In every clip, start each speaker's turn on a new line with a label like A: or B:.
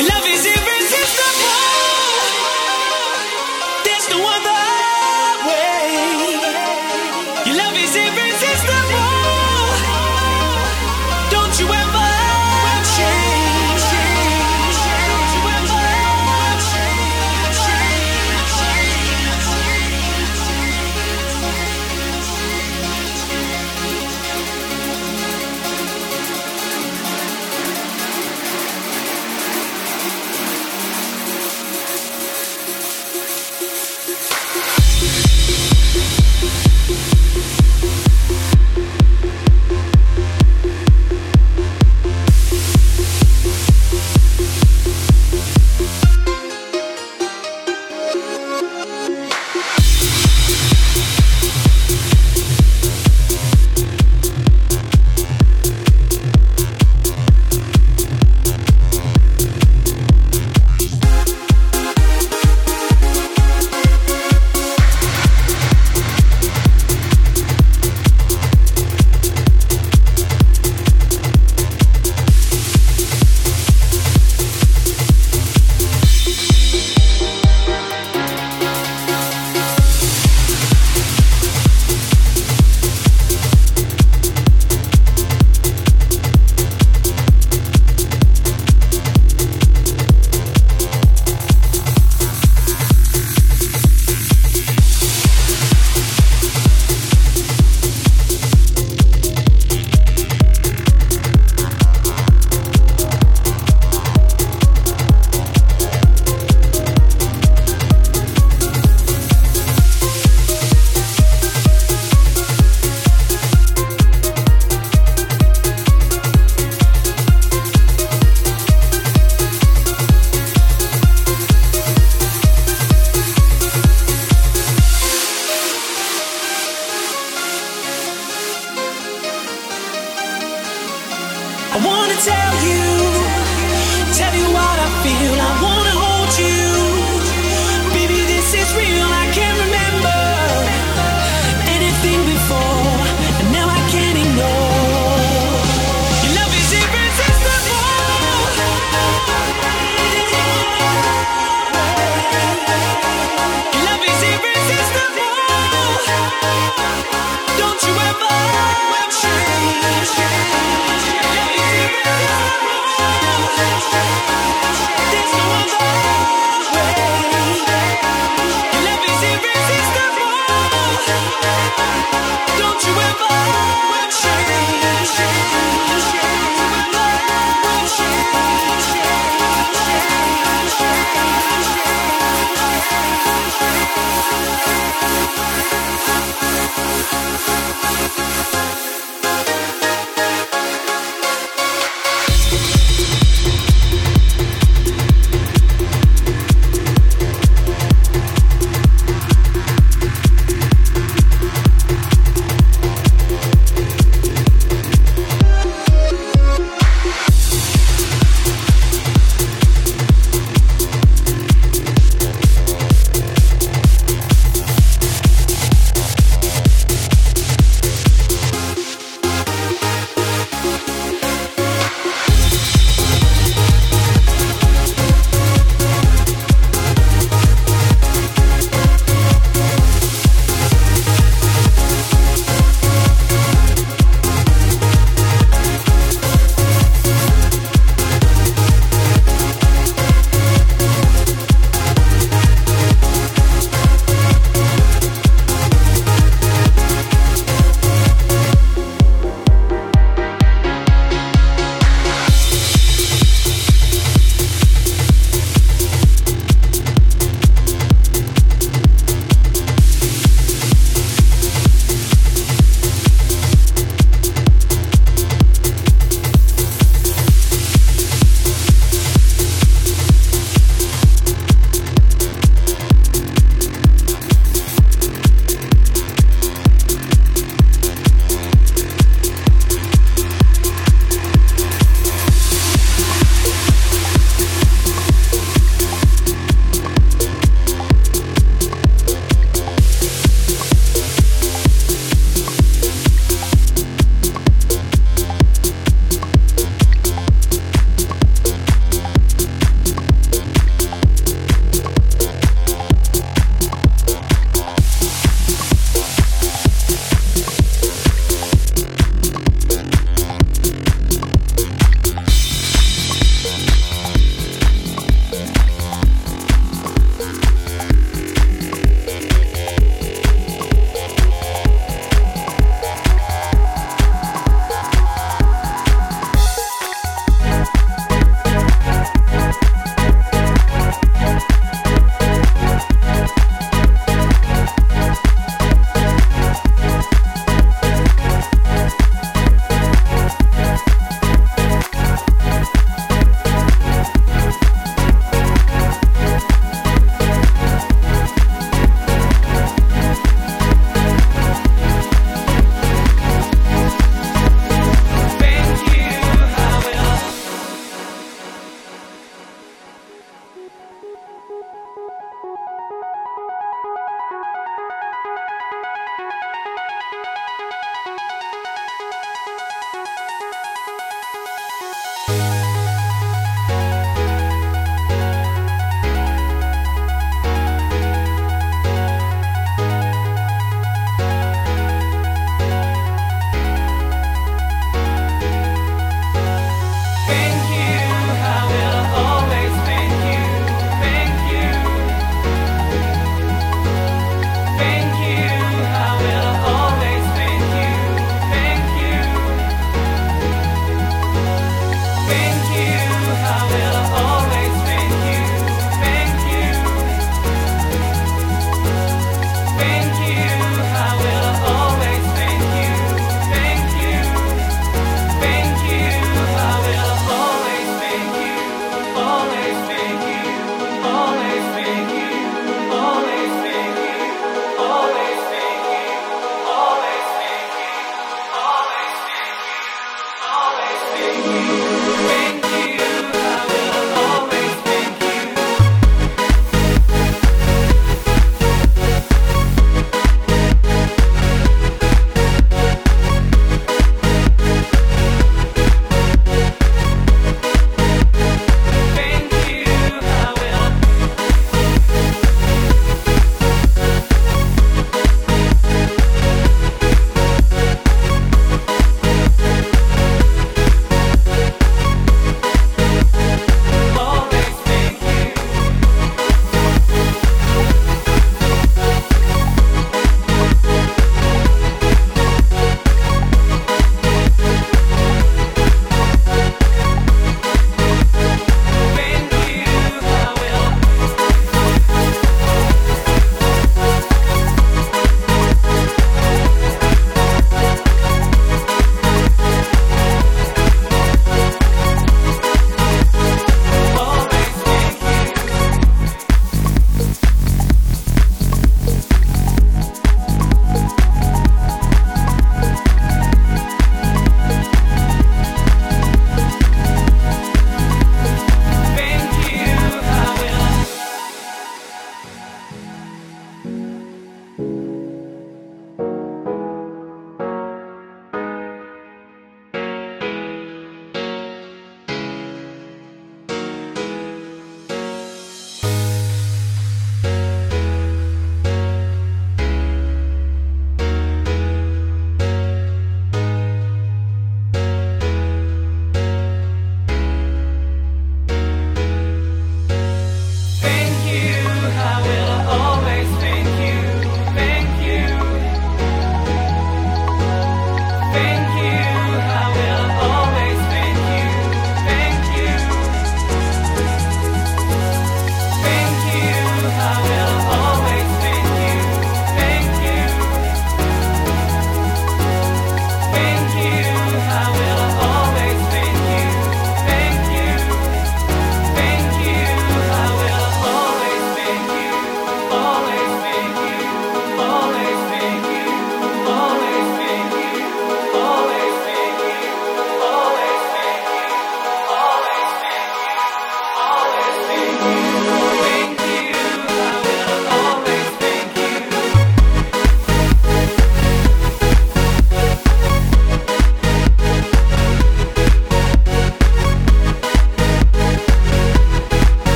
A: Love is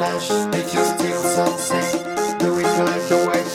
B: flesh, it just feels so sick. Do it like the way